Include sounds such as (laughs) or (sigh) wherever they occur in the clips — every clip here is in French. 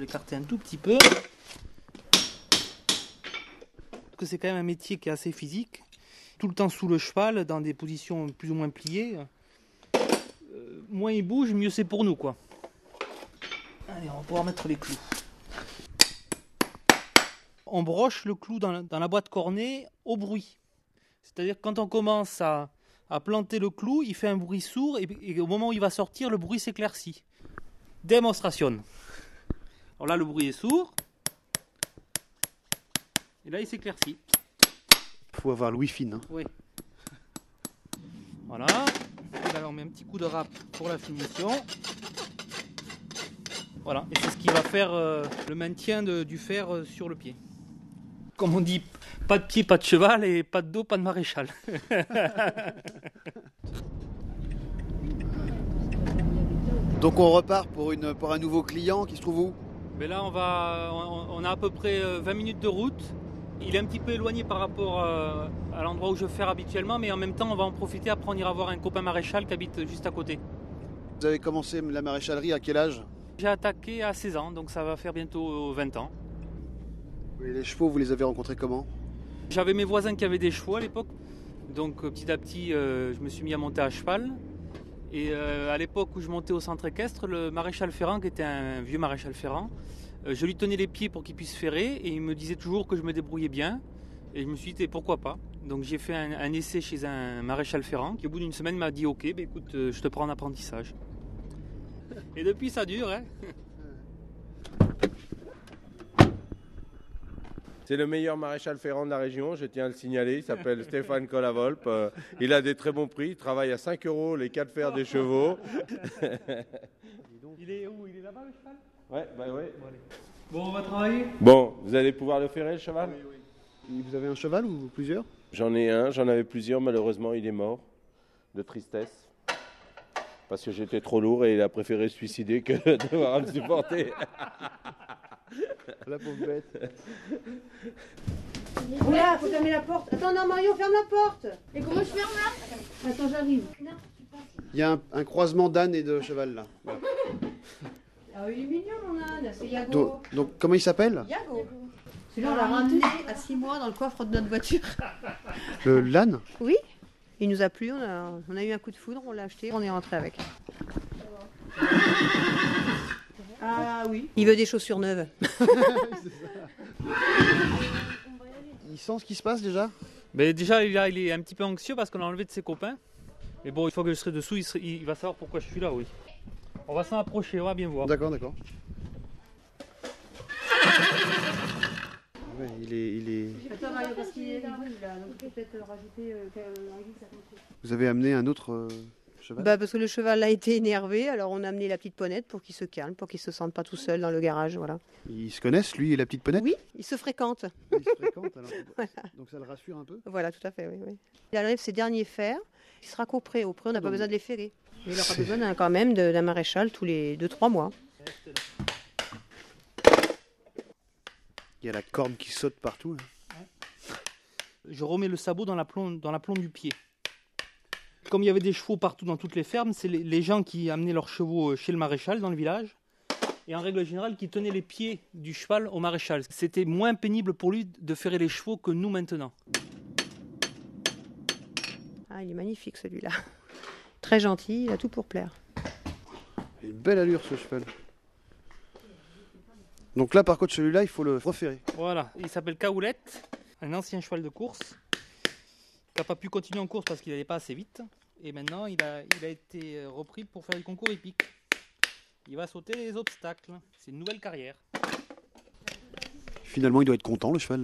l'écarter un tout petit peu. Parce que c'est quand même un métier qui est assez physique. Tout le temps sous le cheval, dans des positions plus ou moins pliées. Euh, moins il bouge, mieux c'est pour nous, quoi. Allez, on va pouvoir mettre les clous. On broche le clou dans la, boîte cornée au bruit. C'est-à-dire que quand on commence à, à planter le clou, il fait un bruit sourd et, et au moment où il va sortir, le bruit s'éclaircit. Démonstration. Alors là, le bruit est sourd. Et là, il s'éclaircit. faut avoir le wifi. Hein. Oui. Voilà. Et là, on met un petit coup de râpe pour la finition. Voilà. Et c'est ce qui va faire euh, le maintien de- du fer euh, sur le pied. Comme on dit, pas de pied, pas de cheval et pas de dos, pas de maréchal. (laughs) Donc on repart pour, une, pour un nouveau client qui se trouve où? Mais là, on, va, on, on a à peu près euh, 20 minutes de route. Il est un petit peu éloigné par rapport euh, à l'endroit où je fais habituellement, mais en même temps, on va en profiter. Après, on ira voir un copain maréchal qui habite juste à côté. Vous avez commencé la maréchalerie à quel âge? J'ai attaqué à 16 ans, donc ça va faire bientôt 20 ans. Et Les chevaux, vous les avez rencontrés comment? J'avais mes voisins qui avaient des chevaux à l'époque, donc euh, petit à petit, euh, je me suis mis à monter à cheval. Et euh, à l'époque où je montais au centre équestre, le maréchal Ferrand, qui était un vieux maréchal Ferrand, euh, je lui tenais les pieds pour qu'il puisse ferrer et il me disait toujours que je me débrouillais bien. Et je me suis dit, pourquoi pas? Donc j'ai fait un, essai chez un maréchal Ferrand qui, au bout d'une semaine, m'a dit, ok, ben écoute, euh, je te prends en apprentissage. Et depuis, ça dure, hein C'est le meilleur maréchal ferrant de la région, je tiens à le signaler. Il s'appelle Stéphane Colavolpe. Euh, il a des très bons prix. Il travaille à 5 euros les 4 fers des chevaux. Il est où? Il est là-bas, le cheval? Ouais, bah ouais. Bon, on va travailler? Bon, vous allez pouvoir le ferrer, le cheval? Vous avez un cheval ou plusieurs? J'en ai un, j'en avais plusieurs. Malheureusement, il est mort de tristesse. Parce que j'étais trop lourd et il a préféré se suicider que (laughs) de devoir me supporter. (laughs) La pauvre bête. Oula, faut fermer la porte. Attends, non, Mario, ferme la porte. Et comment je ferme là? Attends, j'arrive. Il y a un, un croisement d'âne et de cheval là. Voilà. Ah, il est mignon, mon âne. C'est Yago. Donc, donc, comment il s'appelle? Yago. Celui-là, on l'a ramené à 6 mois dans le coffre de notre voiture. (laughs) Le l'âne? Oui. Il nous a plu, on a, on a eu un coup de foudre, on l'a acheté, on est rentré avec. Ah oui. Il veut des chaussures neuves. (laughs) Il sent ce qui se passe déjà? Mais déjà, il, a- il est un petit peu anxieux parce qu'on l'a enlevé de ses copains. Mais bon, une fois que je serai dessous, il, serait- il va savoir pourquoi je suis là, oui. On va s'en approcher, on va bien voir. D'accord, d'accord. Ouais, il est, il est... Attends, Mario, parce qu'il est là, donc peut-être rajouter Vous avez amené un autre euh, cheval Bah parce que le cheval a été énervé, alors on a amené la petite ponette pour qu'il se calme, pour qu'il se sente pas tout seul dans le garage, voilà. Ils se connaissent, lui et la petite ponette Oui, ils se fréquentent. Ils se fréquentent, alors. (laughs) Voilà. Donc ça le rassure un peu Voilà, tout à fait, oui. oui. Il enlève ses derniers fers, il sera copré. Au pré, on n'a pas Donc- besoin de les ferrer. Mais (laughs) il aura besoin d'un- quand même de- d'un maréchal tous les 2-3 mois. Il y a la corne qui saute partout. hein. Je remets le sabot dans la plombe, dans la plombe du pied. Comme il y avait des chevaux partout dans toutes les fermes, c'est les, les gens qui amenaient leurs chevaux euh, chez le maréchal dans le village. Et en règle générale, qui tenaient les pieds du cheval au maréchal. C'était moins pénible pour lui de ferrer les chevaux que nous maintenant. Ah, il est magnifique celui-là. (laughs) Très gentil, il a tout pour plaire. Il a Une belle allure ce cheval. Donc là par contre celui-là il faut le referrer. Voilà, il s'appelle Kaoulette, un ancien cheval de course, qui n'a pas pu continuer en course parce qu'il n'allait pas assez vite. Et maintenant, il a, été euh, repris pour faire du concours hippique. Il va sauter les obstacles. C'est une nouvelle carrière. Finalement il doit être content le cheval.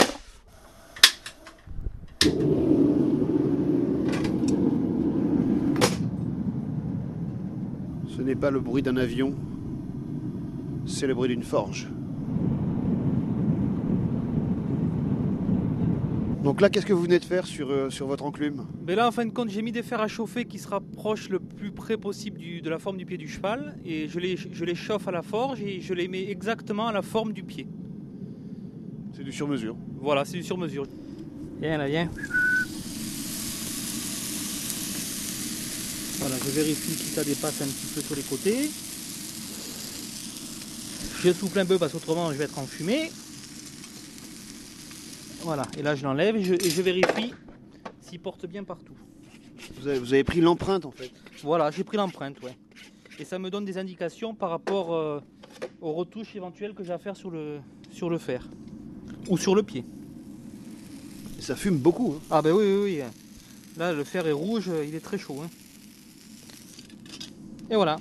Ce n'est pas le bruit d'un avion, c'est le bruit d'une forge. Donc là, qu'est-ce que vous venez de faire sur, euh, sur votre enclume? Mais là, en fin de compte, j'ai mis des fers à chauffer qui se rapprochent le plus près possible du- de la forme du pied du cheval. Et je les, je les chauffe à la forge et je les mets exactement à la forme du pied. C'est du sur-mesure. Voilà, c'est du sur-mesure. Viens là, viens. Voilà, je vérifie si ça dépasse un petit peu sur les côtés. Je souffle un peu parce qu'autrement je vais être enfumé. Voilà, et là je l'enlève et je, et je vérifie s'il porte bien partout. Vous avez, vous avez pris l'empreinte en fait. Voilà, j'ai pris l'empreinte, ouais. Et ça me donne des indications par rapport euh, aux retouches éventuelles que j'ai à faire sur le, sur le fer. Ou sur le pied. Et ça fume beaucoup. hein. Ah ben oui, oui, oui. Là, le fer est rouge, il est très chaud. hein. Et voilà.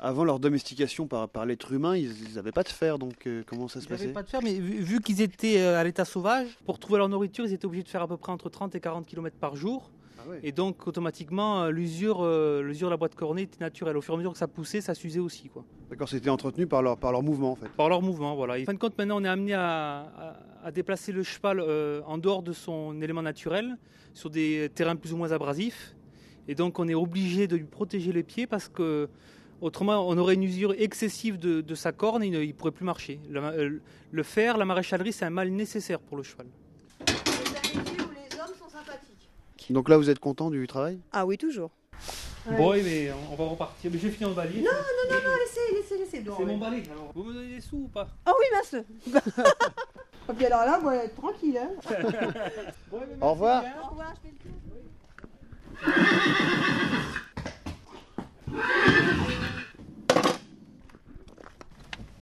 Avant leur domestication par, par l'être humain, ils n'avaient pas de fer, donc euh, comment ça se Ils n'avaient passait pas de fer, mais vu, vu qu'ils étaient euh, à l'état sauvage, pour trouver leur nourriture, ils étaient obligés de faire à peu près entre 30 et 40 km par jour. Ah ouais. Et donc, automatiquement, euh, l'usure l'usure de la boîte cornée était naturelle. Au fur et à mesure que ça poussait, ça s'usait aussi. Quoi. D'accord, c'était entretenu par leur, par leur mouvement en fait. Par leur mouvement, voilà. Et en fin de compte, maintenant, on est amené à, à- à déplacer le cheval euh, en dehors de son élément naturel, sur des terrains plus ou moins abrasifs. Et donc, on est obligé de lui protéger les pieds parce que, autrement, on aurait une usure excessive de, de sa corne et il ne pourrait plus marcher. Le, euh, le fer, la maréchalerie, c'est un mal nécessaire pour le cheval. C'est un métier où les hommes sont sympathiques. Donc là, vous êtes content du travail? Ah oui, toujours. Bon, oui, mais on va repartir. Mais j'ai fini le balai. Non, non, non, laissez, laissez, laissez. C'est mon balai. alors. Vous me donnez des sous ou pas? Ah oui, mince. (laughs) Et puis alors là, voilà, tranquille. Hein. (laughs) Bon, mais Au revoir. hein. Au revoir, je fais le tour.